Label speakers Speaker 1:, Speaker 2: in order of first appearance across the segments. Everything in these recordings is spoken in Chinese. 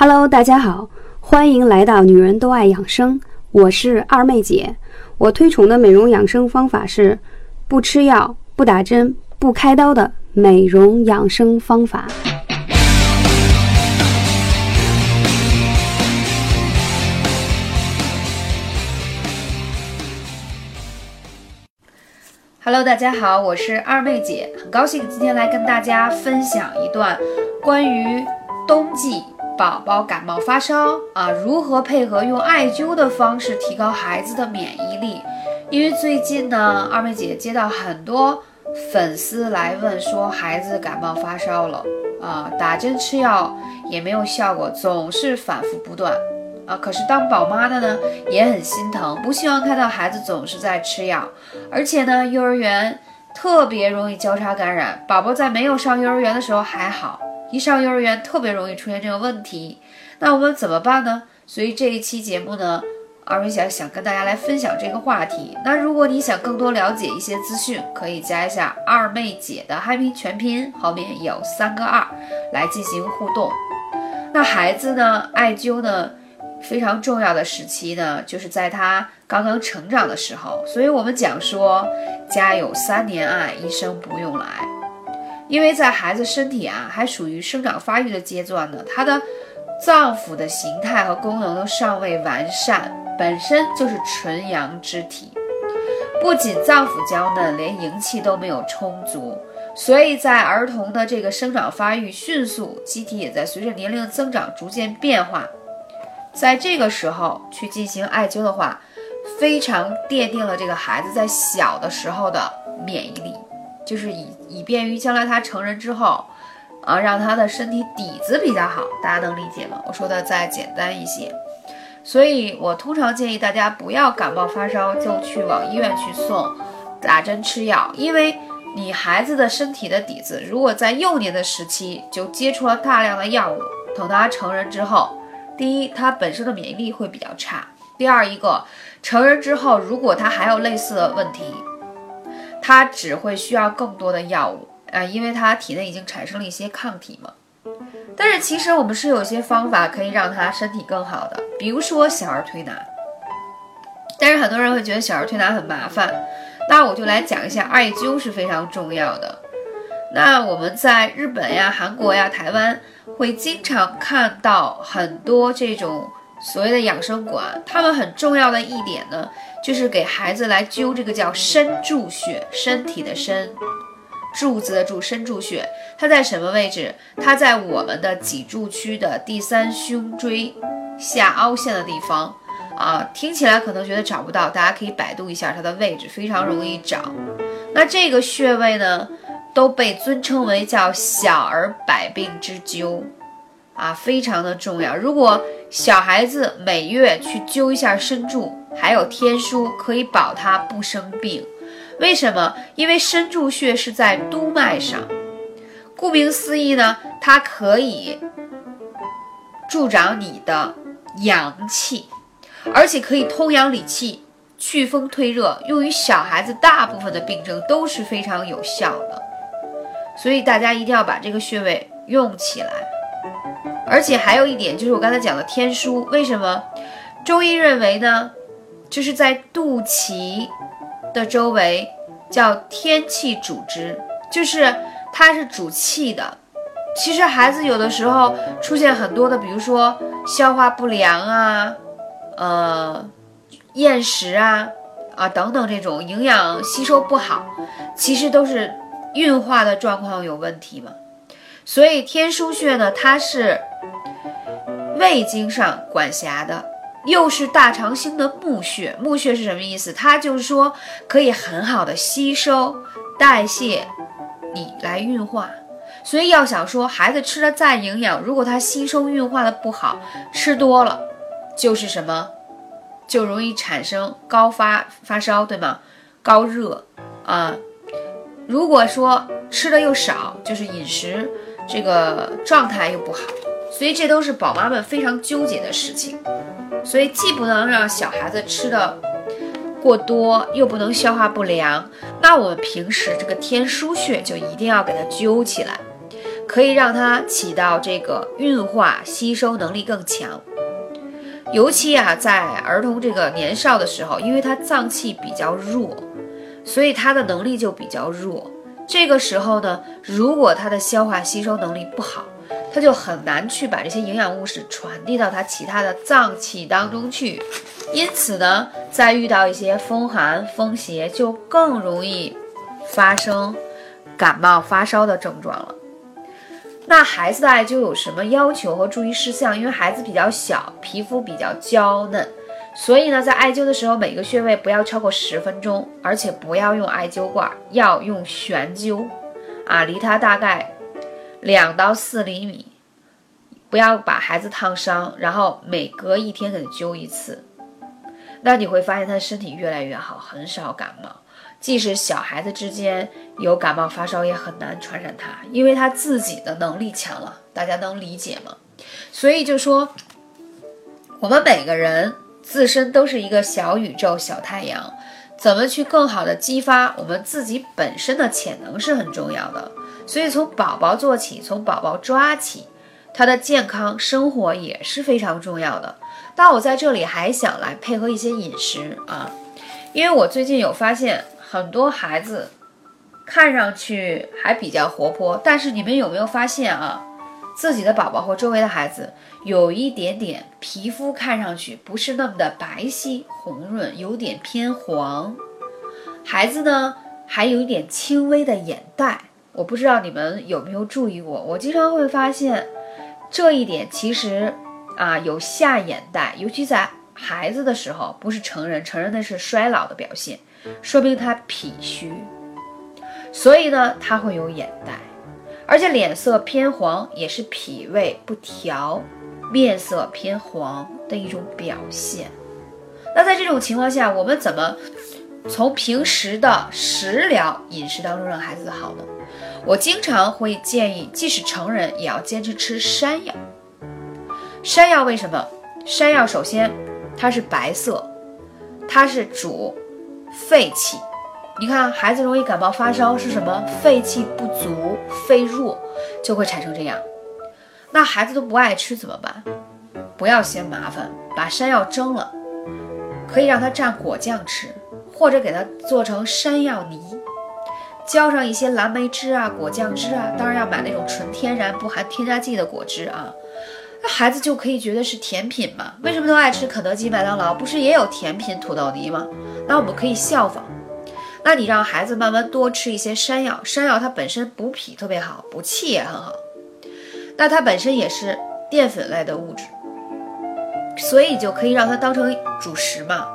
Speaker 1: Hello，大家好，欢迎来到女人都爱养生，我是二妹姐。我推崇的美容养生方法是不吃药、不打针、不开刀的美容养生方法。
Speaker 2: Hello，大家好，我是二妹姐，很高兴今天来跟大家分享一段关于冬季。宝宝感冒发烧啊，如何配合用艾灸的方式提高孩子的免疫力？因为最近呢，二妹姐接到很多粉丝来问，说孩子感冒发烧了啊，打针吃药也没有效果，总是反复不断啊。可是当宝妈的呢，也很心疼，不希望看到孩子总是在吃药，而且呢，幼儿园特别容易交叉感染。宝宝在没有上幼儿园的时候还好。一上幼儿园特别容易出现这个问题，那我们怎么办呢？所以这一期节目呢，二妹想想跟大家来分享这个话题。那如果你想更多了解一些资讯，可以加一下二妹姐的汉拼全拼，后面有三个二来进行互动。那孩子呢，艾灸呢非常重要的时期呢，就是在他刚刚成长的时候。所以我们讲说，家有三年艾，一生不用来。因为在孩子身体啊还属于生长发育的阶段呢，他的脏腑的形态和功能都尚未完善，本身就是纯阳之体，不仅脏腑娇嫩，连营气都没有充足，所以在儿童的这个生长发育迅速，机体也在随着年龄的增长逐渐变化，在这个时候去进行艾灸的话，非常奠定了这个孩子在小的时候的免疫力。就是以以便于将来他成人之后，啊，让他的身体底子比较好，大家能理解吗？我说的再简单一些，所以我通常建议大家不要感冒发烧就去往医院去送打针吃药，因为你孩子的身体的底子如果在幼年的时期就接触了大量的药物，等他成人之后，第一他本身的免疫力会比较差，第二一个成人之后如果他还有类似的问题。他只会需要更多的药物啊，因为他体内已经产生了一些抗体嘛。但是其实我们是有一些方法可以让他身体更好的，比如说小儿推拿。但是很多人会觉得小儿推拿很麻烦，那我就来讲一下艾灸是非常重要的。那我们在日本呀、韩国呀、台湾会经常看到很多这种。所谓的养生馆，他们很重要的一点呢，就是给孩子来灸这个叫身柱穴，身体的身，柱子的柱，身柱穴，它在什么位置？它在我们的脊柱区的第三胸椎下凹陷的地方啊。听起来可能觉得找不到，大家可以百度一下它的位置，非常容易找。那这个穴位呢，都被尊称为叫小儿百病之灸。啊，非常的重要。如果小孩子每月去灸一下身柱，还有天枢，可以保他不生病。为什么？因为身柱穴是在督脉上，顾名思义呢，它可以助长你的阳气，而且可以通阳理气、祛风退热，用于小孩子大部分的病症都是非常有效的。所以大家一定要把这个穴位用起来。而且还有一点，就是我刚才讲的天枢，为什么中医认为呢？就是在肚脐的周围叫天气主之，就是它是主气的。其实孩子有的时候出现很多的，比如说消化不良啊，呃，厌食啊，啊等等这种营养吸收不好，其实都是运化的状况有问题嘛。所以天枢穴呢，它是胃经上管辖的，又是大肠经的募穴。募穴是什么意思？它就是说可以很好的吸收、代谢你来运化。所以要想说孩子吃的再营养，如果他吸收运化的不好，吃多了就是什么，就容易产生高发发烧，对吗？高热啊。如果说吃的又少，就是饮食。这个状态又不好，所以这都是宝妈们非常纠结的事情。所以既不能让小孩子吃的过多，又不能消化不良。那我们平时这个天枢穴就一定要给它灸起来。可以让它起到这个运化吸收能力更强。尤其啊，在儿童这个年少的时候，因为他脏器比较弱，所以他的能力就比较弱。这个时候呢，如果他的消化吸收能力不好，他就很难去把这些营养物质传递到他其他的脏器当中去。因此呢，在遇到一些风寒、风邪，就更容易发生感冒、发烧的症状了。那孩子的艾灸有什么要求和注意事项？因为孩子比较小，皮肤比较娇嫩，所以呢，在艾灸的时候，每个穴位不要超过十分钟，而且不要用艾灸罐，要用悬灸，啊，离他大概两到四厘米，不要把孩子烫伤，然后每隔一天给他灸一次，那你会发现他身体越来越好，很少感冒。即使小孩子之间有感冒发烧，也很难传染他，因为他自己的能力强了。大家能理解吗？所以就说，我们每个人自身都是一个小宇宙、小太阳，怎么去更好的激发我们自己本身的潜能是很重要的。所以从宝宝做起，从宝宝抓起，他的健康生活也是非常重要的。但我在这里还想来配合一些饮食啊，因为我最近有发现。很多孩子看上去还比较活泼，但是你们有没有发现啊？自己的宝宝或周围的孩子有一点点皮肤看上去不是那么的白皙红润，有点偏黄。孩子呢还有一点轻微的眼袋，我不知道你们有没有注意过。我经常会发现这一点，其实啊有下眼袋，尤其在孩子的时候，不是成人，成人那是衰老的表现。说明他脾虚，所以呢，他会有眼袋，而且脸色偏黄也是脾胃不调，面色偏黄的一种表现。那在这种情况下，我们怎么从平时的食疗饮食当中让孩子好呢？我经常会建议，即使成人也要坚持吃山药。山药为什么？山药首先它是白色，它是主。肺气，你看孩子容易感冒发烧是什么？肺气不足，肺弱就会产生这样。那孩子都不爱吃怎么办？不要嫌麻烦，把山药蒸了，可以让他蘸果酱吃，或者给他做成山药泥，浇上一些蓝莓汁啊、果酱汁啊，当然要买那种纯天然不含添加剂的果汁啊。那孩子就可以觉得是甜品嘛？为什么都爱吃肯德基、麦当劳？不是也有甜品土豆泥吗？那我们可以效仿。那你让孩子慢慢多吃一些山药，山药它本身补脾特别好，补气也很好。那它本身也是淀粉类的物质，所以就可以让它当成主食嘛。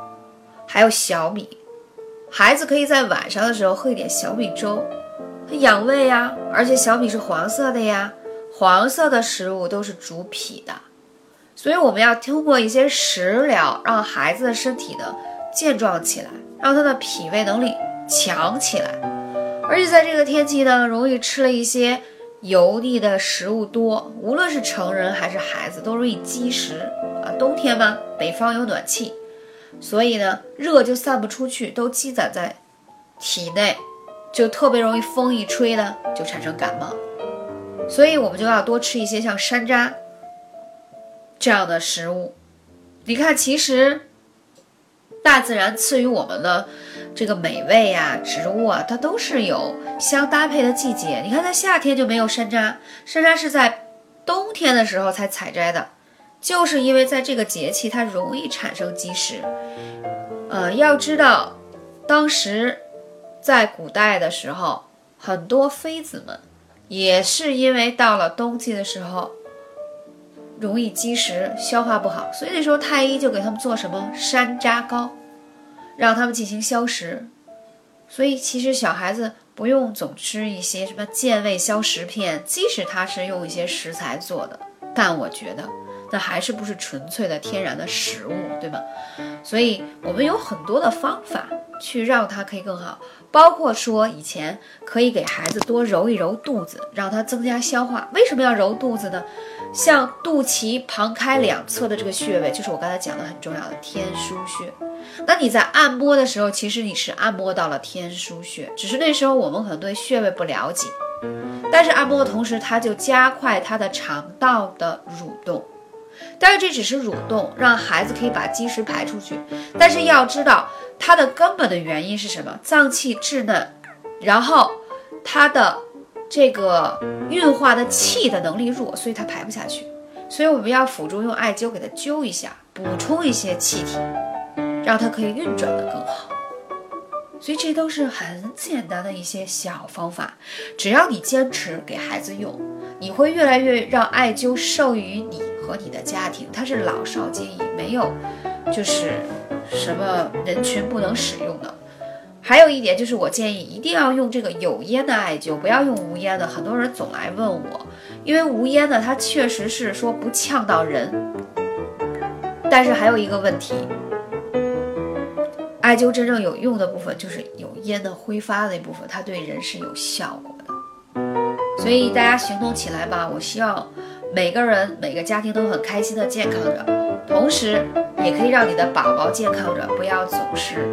Speaker 2: 还有小米，孩子可以在晚上的时候喝一点小米粥，它养胃呀。而且小米是黄色的呀。黄色的食物都是主脾的，所以我们要通过一些食疗，让孩子的身体呢健壮起来，让他的脾胃能力强起来。而且在这个天气呢，容易吃了一些油腻的食物多，无论是成人还是孩子，都容易积食啊。冬天嘛，北方有暖气，所以呢，热就散不出去，都积攒在体内，就特别容易风一吹呢，就产生感冒。所以我们就要多吃一些像山楂这样的食物。你看，其实大自然赐予我们的这个美味呀，植物啊，它都是有相搭配的季节。你看，在夏天就没有山楂，山楂是在冬天的时候才采摘的，就是因为在这个节气它容易产生积食。呃，要知道，当时在古代的时候，很多妃子们。也是因为到了冬季的时候，容易积食，消化不好，所以那时候太医就给他们做什么山楂糕，让他们进行消食。所以其实小孩子不用总吃一些什么健胃消食片，即使它是用一些食材做的，但我觉得那还是不是纯粹的天然的食物，对吗？所以我们有很多的方法去让它可以更好。包括说以前可以给孩子多揉一揉肚子，让他增加消化。为什么要揉肚子呢？像肚脐旁开两侧的这个穴位，就是我刚才讲的很重要的天枢穴。那你在按摩的时候，其实你是按摩到了天枢穴，只是那时候我们可能对穴位不了解，但是按摩的同时，它就加快它的肠道的蠕动。但是这只是蠕动，让孩子可以把积食排出去。但是要知道，它的根本的原因是什么？脏器稚嫩，然后它的这个运化的气的能力弱，所以它排不下去。所以我们要辅助用艾灸给它灸一下，补充一些气体，让它可以运转的更好。所以这都是很简单的一些小方法，只要你坚持给孩子用，你会越来越让艾灸受益于你和你的家庭。它是老少皆宜，没有就是什么人群不能使用的。还有一点就是，我建议一定要用这个有烟的艾灸，不要用无烟的。很多人总来问我，因为无烟的它确实是说不呛到人，但是还有一个问题。艾灸真正有用的部分就是有烟的挥发的那部分，它对人是有效果的。所以大家行动起来吧！我希望每个人、每个家庭都很开心的健康着，同时也可以让你的宝宝健康着，不要总是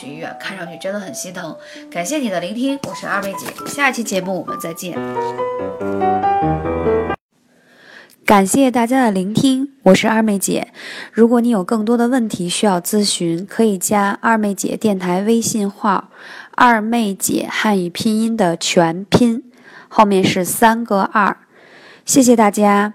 Speaker 2: 去医院，看上去真的很心疼。感谢你的聆听，我是二妹姐，下期节目我们再见。
Speaker 1: 感谢大家的聆听，我是二妹姐。如果你有更多的问题需要咨询，可以加二妹姐电台微信号“二妹姐汉语拼音”的全拼，后面是三个二。谢谢大家，